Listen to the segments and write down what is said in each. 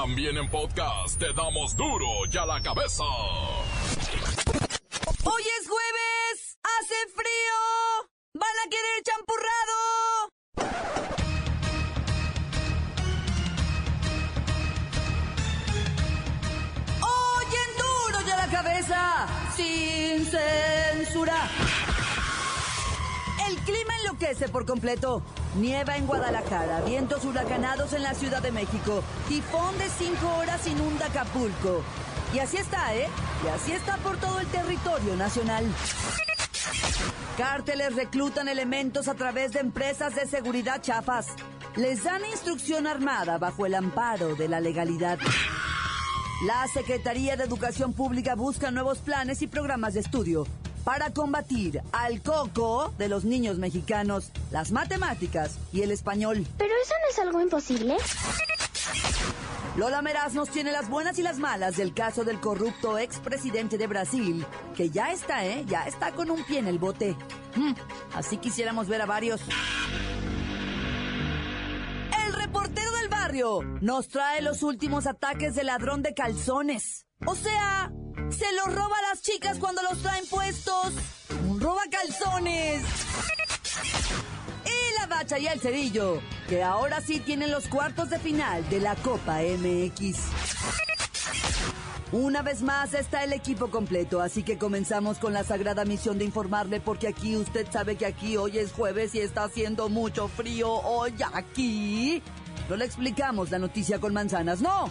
También en podcast te damos duro y a la cabeza. Hoy es jueves, hace frío. ¿Van a querer champurrado? Hoy en duro y a la cabeza, sin censura. El clima enloquece por completo. Nieva en Guadalajara, vientos huracanados en la Ciudad de México, tifón de 5 horas inunda Acapulco. Y así está, ¿eh? Y así está por todo el territorio nacional. Cárteles reclutan elementos a través de empresas de seguridad chafas. Les dan instrucción armada bajo el amparo de la legalidad. La Secretaría de Educación Pública busca nuevos planes y programas de estudio para combatir al coco de los niños mexicanos, las matemáticas y el español. ¿Pero eso no es algo imposible? Lola Meraz nos tiene las buenas y las malas del caso del corrupto expresidente de Brasil, que ya está, ¿eh? Ya está con un pie en el bote. Mm, así quisiéramos ver a varios. El reportero del barrio nos trae los últimos ataques del ladrón de calzones. O sea, se los roba a las chicas cuando los traen puestos. Roba calzones. Y la bacha y el cerillo, que ahora sí tienen los cuartos de final de la Copa MX. Una vez más está el equipo completo, así que comenzamos con la sagrada misión de informarle porque aquí usted sabe que aquí hoy es jueves y está haciendo mucho frío hoy aquí. No le explicamos la noticia con manzanas, no.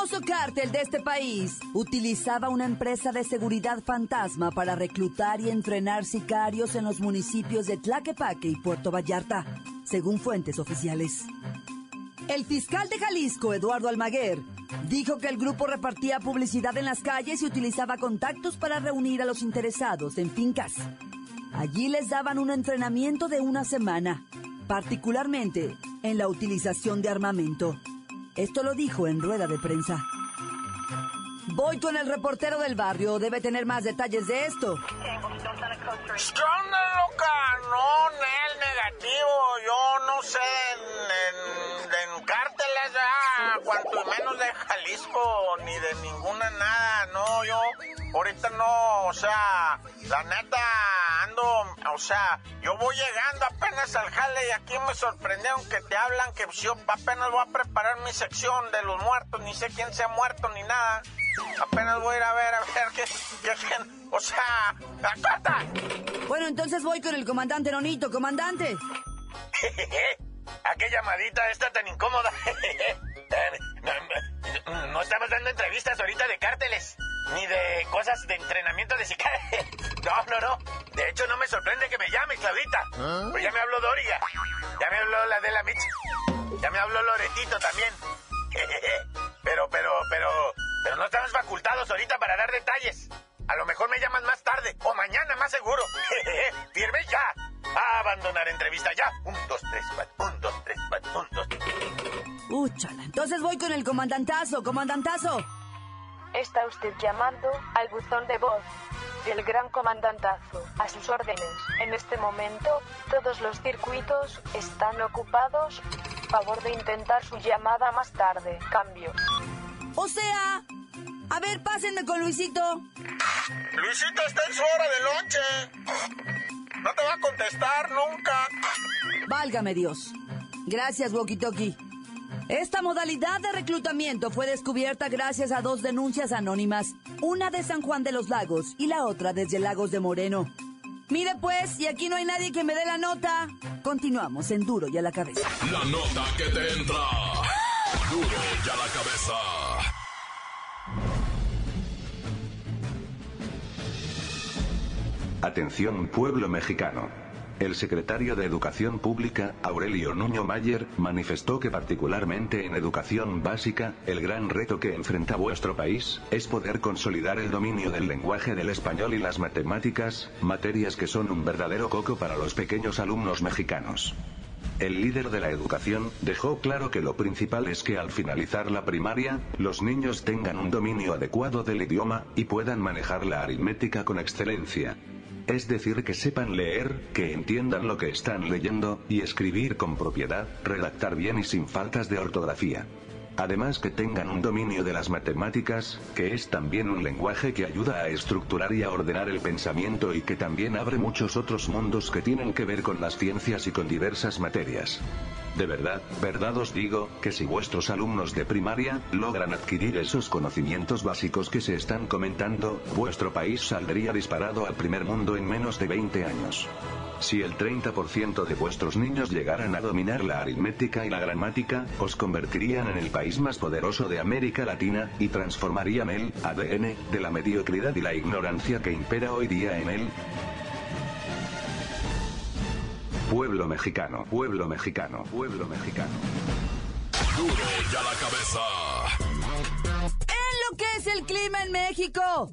Famoso cártel de este país utilizaba una empresa de seguridad fantasma para reclutar y entrenar sicarios en los municipios de Tlaquepaque y Puerto Vallarta, según fuentes oficiales. El fiscal de Jalisco, Eduardo Almaguer, dijo que el grupo repartía publicidad en las calles y utilizaba contactos para reunir a los interesados en fincas. Allí les daban un entrenamiento de una semana, particularmente en la utilización de armamento. Esto lo dijo en rueda de prensa. Voy con el reportero del barrio, debe tener más detalles de esto. ¿Qué onda, loca? No, Nel, negativo. Yo no sé en, en, en cárteles, ya, cuanto menos de Jalisco, ni de ninguna nada. No, yo ahorita no, o sea, la neta o sea, yo voy llegando apenas al jale y aquí me sorprendieron que te hablan que yo apenas voy a preparar mi sección de los muertos, ni sé quién se ha muerto ni nada. Apenas voy a ir a ver, a ver qué, qué, qué o sea, ¡corta! Bueno, entonces voy con el comandante Nonito, comandante. ¿A qué llamadita está tan incómoda? no, no estamos dando entrevistas ahorita de cárteles, ni de cosas de entrenamiento de sicarios. No, no, no. De hecho, no me sorprende que me llame, Claudita. Pues ya me habló Doriga. Ya me habló la de la Mitch. Ya me habló Loretito también. Pero, pero, pero, pero no estamos facultados ahorita para dar detalles. A lo mejor me llaman más tarde o mañana más seguro. Firme ya. A abandonar entrevista ya. Un, dos, tres, cuatro. Un, dos, tres, cuatro. Un, dos. Úchala, entonces voy con el comandantazo, comandantazo. Está usted llamando al buzón de voz del gran comandantazo. A sus órdenes. En este momento, todos los circuitos están ocupados. Favor de intentar su llamada más tarde. Cambio. O sea, a ver, pásenme con Luisito. Luisito está en su hora de lonche. No te va a contestar nunca. Válgame Dios. Gracias, Walkie Talkie. Esta modalidad de reclutamiento fue descubierta gracias a dos denuncias anónimas, una de San Juan de los Lagos y la otra desde Lagos de Moreno. Mire pues, y aquí no hay nadie que me dé la nota. Continuamos en Duro y a la cabeza. La nota que te entra. Duro y a la cabeza. Atención pueblo mexicano. El secretario de Educación Pública, Aurelio Nuño Mayer, manifestó que particularmente en educación básica, el gran reto que enfrenta vuestro país, es poder consolidar el dominio del lenguaje del español y las matemáticas, materias que son un verdadero coco para los pequeños alumnos mexicanos. El líder de la educación dejó claro que lo principal es que al finalizar la primaria, los niños tengan un dominio adecuado del idioma y puedan manejar la aritmética con excelencia. Es decir, que sepan leer, que entiendan lo que están leyendo, y escribir con propiedad, redactar bien y sin faltas de ortografía. Además que tengan un dominio de las matemáticas, que es también un lenguaje que ayuda a estructurar y a ordenar el pensamiento y que también abre muchos otros mundos que tienen que ver con las ciencias y con diversas materias. De verdad, verdad os digo, que si vuestros alumnos de primaria logran adquirir esos conocimientos básicos que se están comentando, vuestro país saldría disparado al primer mundo en menos de 20 años. Si el 30% de vuestros niños llegaran a dominar la aritmética y la gramática, os convertirían en el país más poderoso de América Latina, y transformarían el ADN de la mediocridad y la ignorancia que impera hoy día en él. Pueblo mexicano, pueblo mexicano, pueblo mexicano. Duro ya la cabeza. En lo que es el clima en México.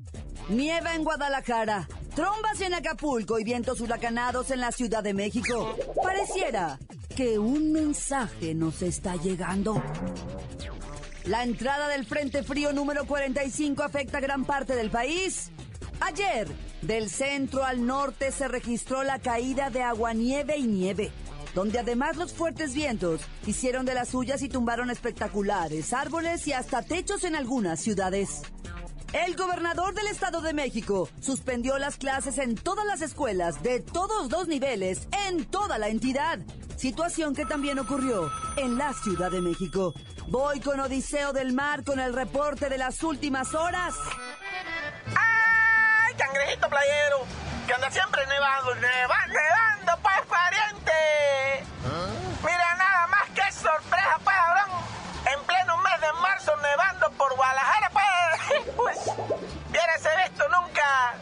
Nieva en Guadalajara. Trombas en Acapulco y vientos huracanados en la Ciudad de México. Pareciera que un mensaje nos está llegando. La entrada del Frente Frío número 45 afecta gran parte del país. Ayer, del centro al norte se registró la caída de aguanieve y nieve, donde además los fuertes vientos hicieron de las suyas y tumbaron espectaculares árboles y hasta techos en algunas ciudades. El gobernador del Estado de México suspendió las clases en todas las escuelas de todos los niveles en toda la entidad. Situación que también ocurrió en la Ciudad de México. Voy con Odiseo del Mar con el reporte de las últimas horas. ¡Ay, cangrejito playero! Que anda siempre nevando, nevando, nevando, pues, pariente. Mira, nada más que sorpresa, pues, cabrón. En pleno mes de marzo, nevando por Guadalajara, pues. Pues, hubiérase visto nunca.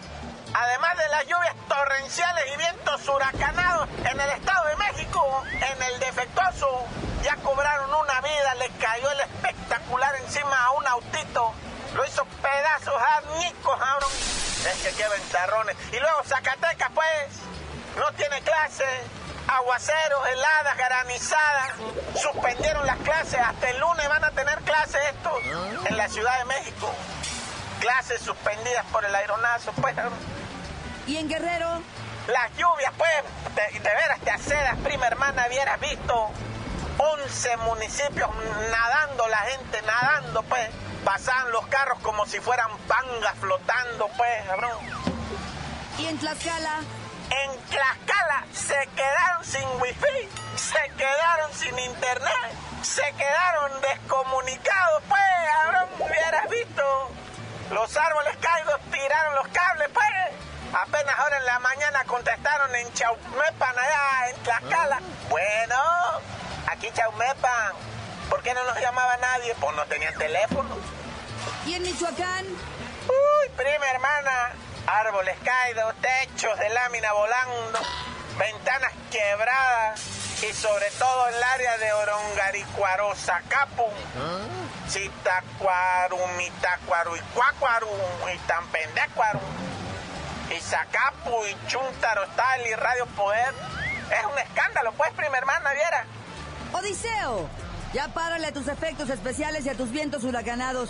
Además de las lluvias torrenciales y vientos huracanados en el Estado de México, en el defectuoso, ya cobraron una vida, le cayó el espectacular encima a un autito, lo hizo pedazos, añicos, cabrón. Es que qué ventarrones. Y luego Zacatecas, pues, no tiene clase, aguaceros, heladas, granizadas, suspendieron las clases, hasta el lunes van a tener clases estos en la Ciudad de México. Clases suspendidas por el aeronazo, pues. ¿Y en Guerrero? Las lluvias, pues, de, de veras te acedas, prima hermana, hubieras visto 11 municipios nadando, la gente nadando, pues. Pasaban los carros como si fueran pangas flotando, pues, cabrón. ¿Y en Tlaxcala? En Tlaxcala se quedaron sin wifi, se quedaron sin internet, se quedaron descomunicados, pues, cabrón, hubieras visto. Los árboles caídos tiraron los cables, pues. Apenas ahora en la mañana contestaron en Chaumepan, allá en Tlaxcala. Bueno, aquí Chaumepan. ¿Por qué no nos llamaba nadie? Pues no tenían teléfono. ¿Y en Michoacán? Uy, prima hermana. Árboles caídos, techos de lámina volando, ventanas quebradas y sobre todo en el área de Orongaricuaro, Zacapu. Sitacuaru, Mitacuaru y Cuacuaru y Tampendecuaru. Y Zacapu y Chuntaro Tal y Radio Poder. Es un escándalo, pues, prima hermana, viera. Odiseo, ya párale a tus efectos especiales y a tus vientos huracanados.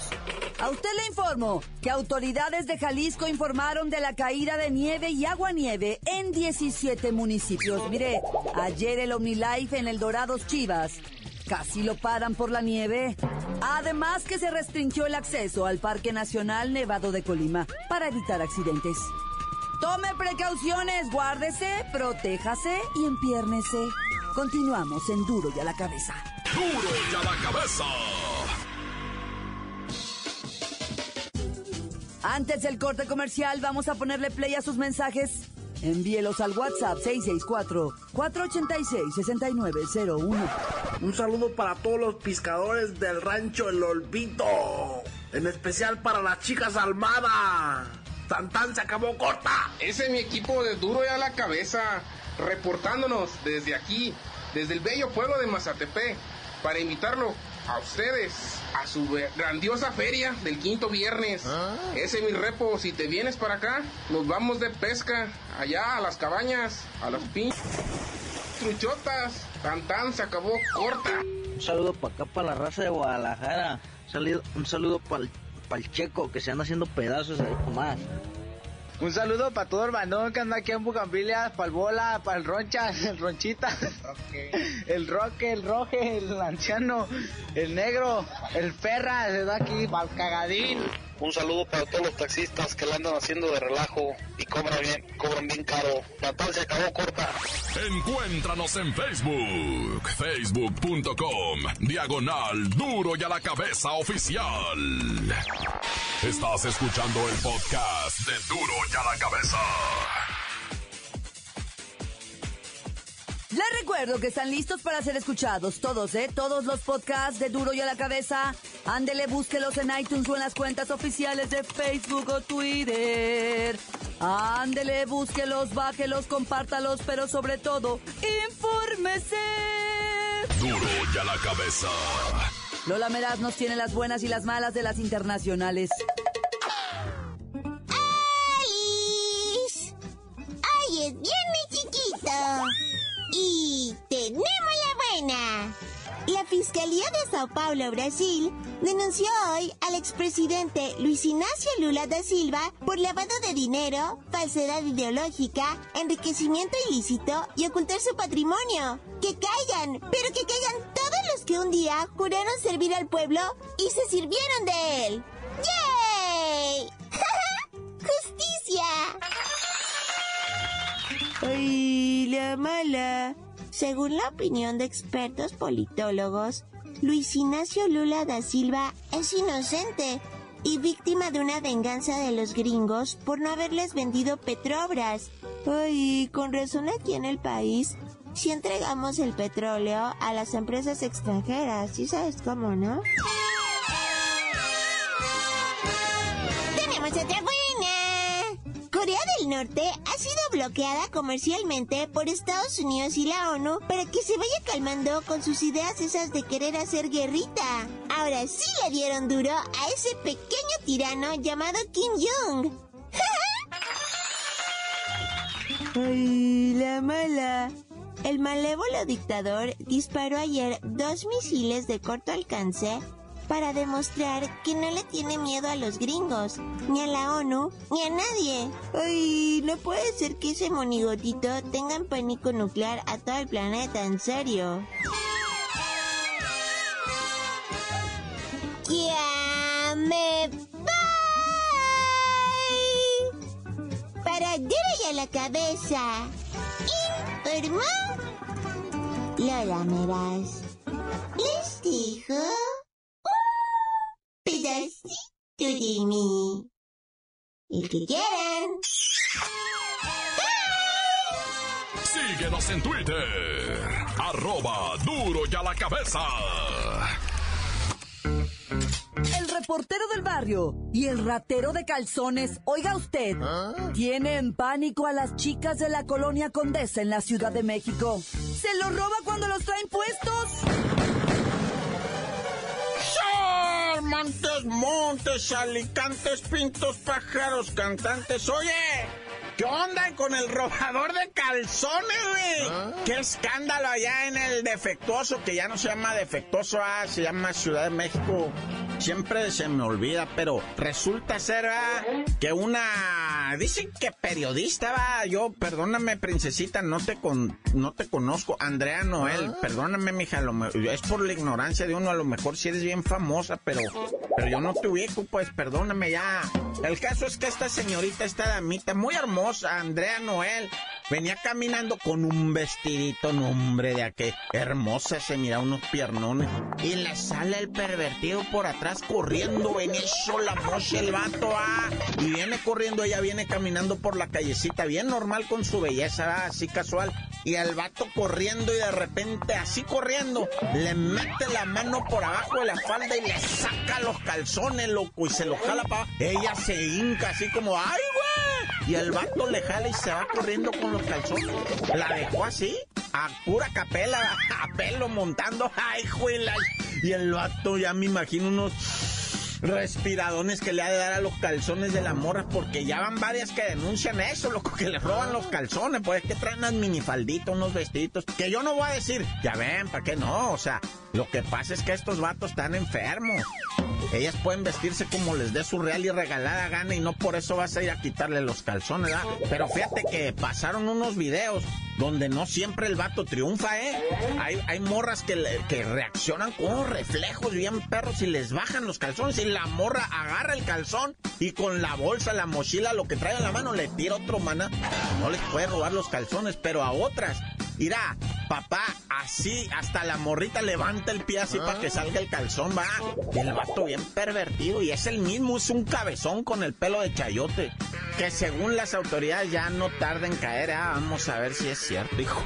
A usted le informo que autoridades de Jalisco informaron de la caída de nieve y agua nieve en 17 municipios. Mire, ayer el OmniLife en el Dorados Chivas casi lo paran por la nieve. Además que se restringió el acceso al Parque Nacional Nevado de Colima para evitar accidentes. Tome precauciones, guárdese, protéjase y empiérnese. Continuamos en Duro y a la cabeza. Duro ya la cabeza. Antes del corte comercial, vamos a ponerle play a sus mensajes. Envíelos al WhatsApp 664-486-6901. Un saludo para todos los pescadores del rancho El Olvito. En especial para las chicas Almada. Tantán se acabó corta. Ese es mi equipo de duro y a la cabeza. Reportándonos desde aquí, desde el bello pueblo de Mazatepec, para invitarlo a ustedes a su grandiosa feria del quinto viernes. Ese mi repo, si te vienes para acá, nos vamos de pesca allá a las cabañas, a las pinches truchotas. Tan tan se acabó corta. Un saludo para acá, para la raza de Guadalajara. Un saludo, para el checo que se anda haciendo pedazos ahí más. Un saludo para todo el bandón que anda aquí en Bugambilia, para el Bola, para el Roncha, el Ronchita, el Roque, el Roje, el Anciano, el Negro, el Ferra, se da aquí, para el Cagadín. Un saludo para todos los taxistas que la andan haciendo de relajo y cobran bien, cobran bien caro. Natal se acabó corta. Encuéntranos en Facebook, facebook.com, diagonal duro y a la cabeza oficial. Estás escuchando el podcast de duro y a la cabeza. Les recuerdo que están listos para ser escuchados todos, ¿eh? Todos los podcasts de Duro y a la Cabeza. Ándele, búsquelos en iTunes o en las cuentas oficiales de Facebook o Twitter. Ándele, búsquelos, bájelos, compártalos, pero sobre todo, infórmese. Duro y a la Cabeza. Lola Meraz nos tiene las buenas y las malas de las internacionales. Fiscalía de Sao Paulo, Brasil, denunció hoy al expresidente Luis Ignacio Lula da Silva por lavado de dinero, falsedad ideológica, enriquecimiento ilícito y ocultar su patrimonio. Que caigan, pero que caigan todos los que un día juraron servir al pueblo y se sirvieron de él. ¡Yay! ¡Justicia! ¡Ay, la mala! Según la opinión de expertos politólogos, Luis Ignacio Lula da Silva es inocente y víctima de una venganza de los gringos por no haberles vendido Petrobras. Ay, con razón aquí en el país, si entregamos el petróleo a las empresas extranjeras, ¿sí sabes cómo, no? Del Norte ha sido bloqueada comercialmente por Estados Unidos y la ONU para que se vaya calmando con sus ideas esas de querer hacer guerrita. Ahora sí le dieron duro a ese pequeño tirano llamado Kim Jong. Ay, la mala. El malévolo dictador disparó ayer dos misiles de corto alcance para demostrar que no le tiene miedo a los gringos, ni a la ONU, ni a nadie. Ay, no puede ser que ese monigotito tenga en pánico nuclear a todo el planeta, en serio. ¡Ya me voy! Para duro y a la cabeza. Informó Lola Meraz. Les dijo de mí. El que quieran. Síguenos en Twitter. Arroba duro y a la cabeza. El reportero del barrio y el ratero de calzones, oiga usted, tiene en pánico a las chicas de la colonia Condesa en la Ciudad de México. Se los roba cuando los traen puestos. Montes, montes, alicantes, pintos, pájaros, cantantes. Oye, ¿Qué onda con el robador de calzones, güey? ¿Ah? Qué escándalo allá en el defectuoso, que ya no se llama defectuoso, ah, se llama Ciudad de México. Siempre se me olvida, pero resulta ser que una... Dicen que periodista, va. Yo, perdóname, princesita, no te, con... no te conozco. Andrea Noel, ¿Ah? perdóname, mija, lo... es por la ignorancia de uno, a lo mejor si eres bien famosa, pero, pero yo no te ubico, pues perdóname ya. El caso es que esta señorita, esta damita, muy hermosa, Andrea Noel, venía caminando con un vestidito, nombre de aquel. Hermosa, se mira unos piernones. Y le sale el pervertido por atrás corriendo. En eso la mocha el vato, ah. Y viene corriendo, ella viene caminando por la callecita, bien normal con su belleza, así casual. Y el vato corriendo y de repente, así corriendo, le mete la mano por abajo de la falda y le saca los calzones, loco, y se los jala para Ella se hinca así como, ¡ay, güey! Y el vato le jala y se va corriendo con los calzones. La dejó así, a pura capela, a pelo montando. ¡Ay, juela! Y el vato, ya me imagino unos respiradones que le ha de dar a los calzones de la morra, porque ya van varias que denuncian eso, loco, que le roban los calzones, pues es que traen unas minifalditas, unos vestiditos, que yo no voy a decir, ya ven, ¿para qué no? O sea, lo que pasa es que estos vatos están enfermos. Ellas pueden vestirse como les dé su real y regalada gana y no por eso vas a ir a quitarle los calzones, ¿verdad? Pero fíjate que pasaron unos videos donde no siempre el vato triunfa, ¿eh? Hay, hay morras que, que reaccionan con reflejos bien perros y les bajan los calzones y la morra agarra el calzón y con la bolsa, la mochila, lo que trae en la mano le tira otro mana. No les puede robar los calzones, pero a otras Irá, papá, así, hasta la morrita levanta el pie así para que salga el calzón, va. Y el vato bien pervertido, y es el mismo, es un cabezón con el pelo de chayote. Que según las autoridades ya no tarda en caer, ah, vamos a ver si es cierto, hijo.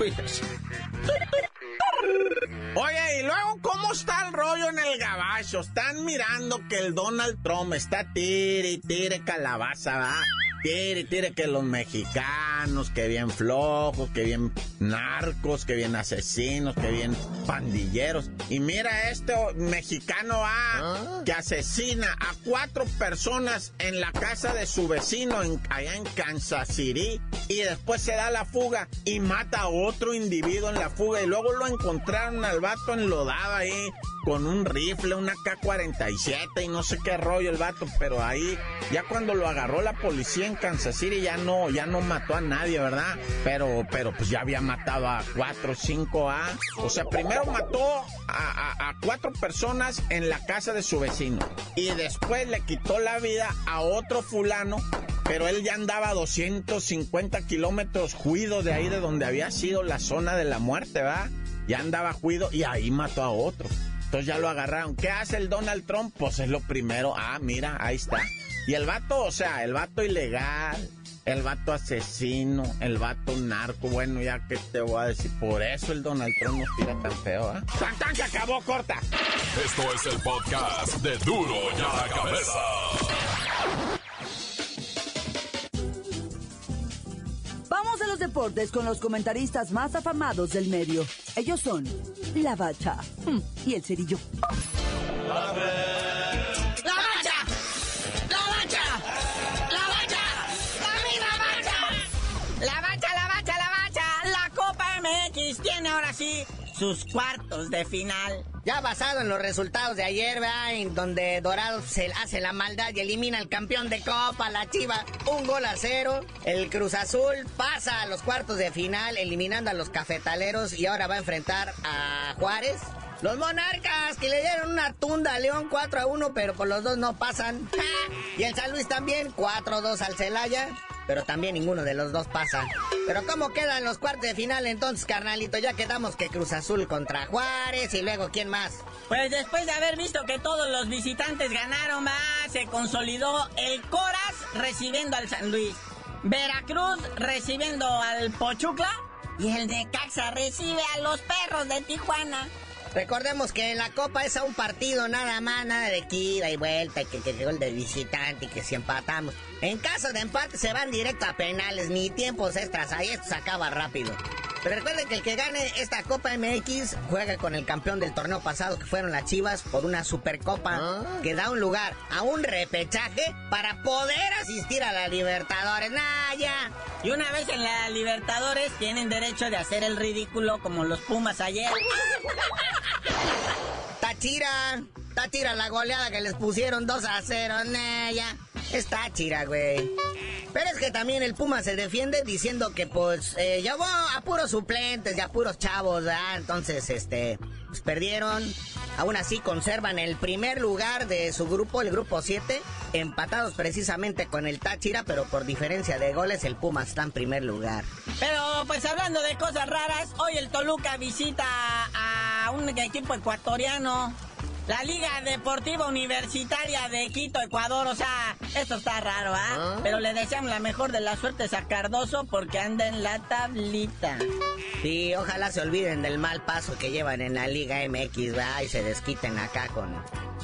Oye, y luego, ¿cómo está el rollo en el gabacho? Están mirando que el Donald Trump está tire y tire calabaza, va. Tire, tire que los mexicanos, que bien flojos, que bien narcos, que bien asesinos, que bien pandilleros. Y mira este mexicano ah, que asesina a cuatro personas en la casa de su vecino en, allá en Kansas City y después se da la fuga y mata a otro individuo en la fuga y luego lo encontraron al vato enlodado ahí con un rifle, una K-47 y no sé qué rollo el vato, pero ahí ya cuando lo agarró la policía en Kansas City ya no, ya no mató a nadie, ¿verdad? Pero, pero pues ya había matado a cuatro, cinco a, o sea, primero mató a, cuatro personas en la casa de su vecino y después le quitó la vida a otro fulano pero él ya andaba a 250 kilómetros juido de ahí de donde había sido la zona de la muerte, ¿verdad? Ya andaba juido y ahí mató a otro. Entonces ya lo agarraron. ¿Qué hace el Donald Trump? Pues es lo primero. Ah, mira, ahí está. Y el vato, o sea, el vato ilegal, el vato asesino, el vato narco. Bueno, ya que te voy a decir, por eso el Donald Trump nos tira tan feo, ¿ah? ¿eh? ¡Tan, que acabó, corta! Esto es el podcast de Duro ya la cabeza. Vamos a los deportes con los comentaristas más afamados del medio. Ellos son La Bacha mm, y el Cerillo. ¡La Tiene ahora sí sus cuartos de final. Ya basado en los resultados de ayer. En donde Dorado se hace la maldad y elimina al campeón de Copa, la Chiva, un gol a cero. El Cruz Azul pasa a los cuartos de final, eliminando a los cafetaleros y ahora va a enfrentar a Juárez. Los monarcas que le dieron una tunda a León 4 a 1, pero por los dos no pasan. Y el San Luis también 4 a 2 al Celaya pero también ninguno de los dos pasa. Pero ¿cómo quedan los cuartos de final entonces, carnalito? Ya quedamos que Cruz Azul contra Juárez y luego ¿quién más? Pues después de haber visto que todos los visitantes ganaron más, se consolidó el Coras recibiendo al San Luis, Veracruz recibiendo al Pochucla y el de Caxa recibe a los perros de Tijuana. Recordemos que en la Copa es a un partido nada más, nada de ida y vuelta, y que, que gol de visitante y que si empatamos. En caso de empate se van directo a penales, ni tiempos extras, ahí esto se acaba rápido. Pero recuerden que el que gane esta Copa MX juega con el campeón del torneo pasado, que fueron las Chivas, por una Supercopa ah. que da un lugar a un repechaje para poder asistir a la Libertadores. ¡Naya! Y una vez en la Libertadores tienen derecho de hacer el ridículo como los Pumas ayer. Tachira, Tachira la goleada que les pusieron 2 a 0, Naya. Está chira, güey. Pero es que también el Puma se defiende diciendo que pues eh, llevó a puros suplentes y a puros chavos, ¿verdad? Entonces, este, pues perdieron. Aún así conservan el primer lugar de su grupo, el grupo 7, empatados precisamente con el Táchira, pero por diferencia de goles el Puma está en primer lugar. Pero pues hablando de cosas raras, hoy el Toluca visita a un equipo ecuatoriano la Liga Deportiva Universitaria de Quito, Ecuador. O sea, esto está raro, ¿ah? ¿ah? Pero le deseamos la mejor de las suertes a Cardoso porque anda en la tablita. Sí, ojalá se olviden del mal paso que llevan en la Liga MX, ¿verdad? Y se desquiten acá con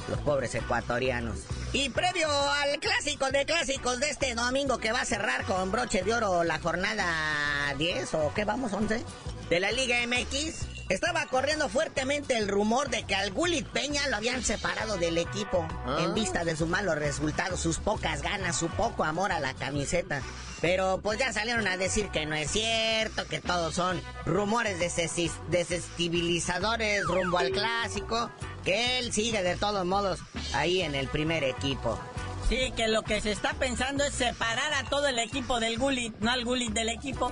los pobres ecuatorianos. Y previo al clásico de clásicos de este domingo que va a cerrar con broche de oro la jornada 10 o qué vamos, 11 de la Liga MX. Estaba corriendo fuertemente el rumor de que al Gulit Peña lo habían separado del equipo en vista de sus malos resultados, sus pocas ganas, su poco amor a la camiseta. Pero pues ya salieron a decir que no es cierto, que todos son rumores desestabilizadores rumbo al clásico, que él sigue de todos modos ahí en el primer equipo. Sí, que lo que se está pensando es separar a todo el equipo del Gulit, no al Gulit del equipo.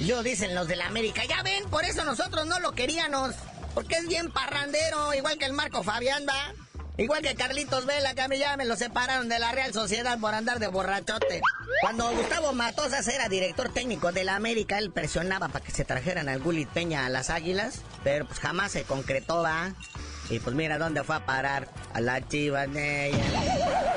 Yo dicen los de la América, ya ven, por eso nosotros no lo queríamos. Porque es bien parrandero, igual que el Marco Fabián, ¿va? Igual que Carlitos Vela, que a mí ya me lo separaron de la Real Sociedad por andar de borrachote. Cuando Gustavo Matosas era director técnico de la América, él presionaba para que se trajeran al Gulit Peña a las Águilas, pero pues jamás se concretó, ¿va? Y pues mira dónde fue a parar, a la chiva de ella.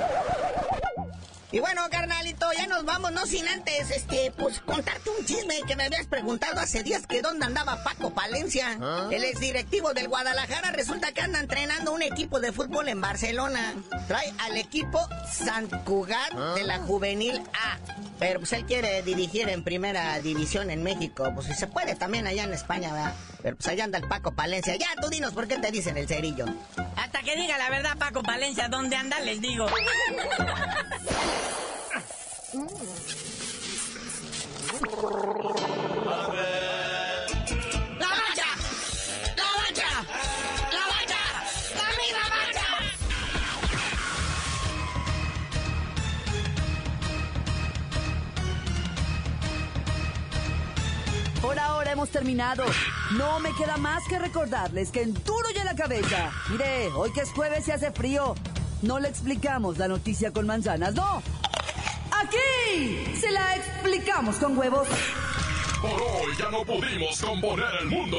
Y bueno, carnalito, ya nos vamos, no sin antes, este, pues contarte un chisme que me habías preguntado hace días que dónde andaba Paco Palencia. ¿Ah? El exdirectivo del Guadalajara resulta que anda entrenando un equipo de fútbol en Barcelona. Trae al equipo Sant Cugat de la ¿Ah? Juvenil A. Pero pues él quiere dirigir en primera división en México. Pues si se puede también allá en España, ¿verdad? Pero pues allá anda el Paco Palencia. Ya, tú dinos por qué te dicen el cerillo. Hasta que diga la verdad Paco Palencia dónde anda, les digo. Por ahora hemos terminado. No me queda más que recordarles que en duro y en la cabeza. Mire, hoy que es jueves y hace frío, no le explicamos la noticia con manzanas, no. Aquí se la explicamos con huevos. Por hoy ya no pudimos componer el mundo.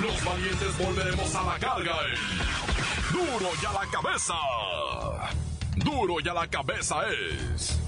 Los valientes volveremos a la carga Duro y a la cabeza. Duro y a la cabeza es.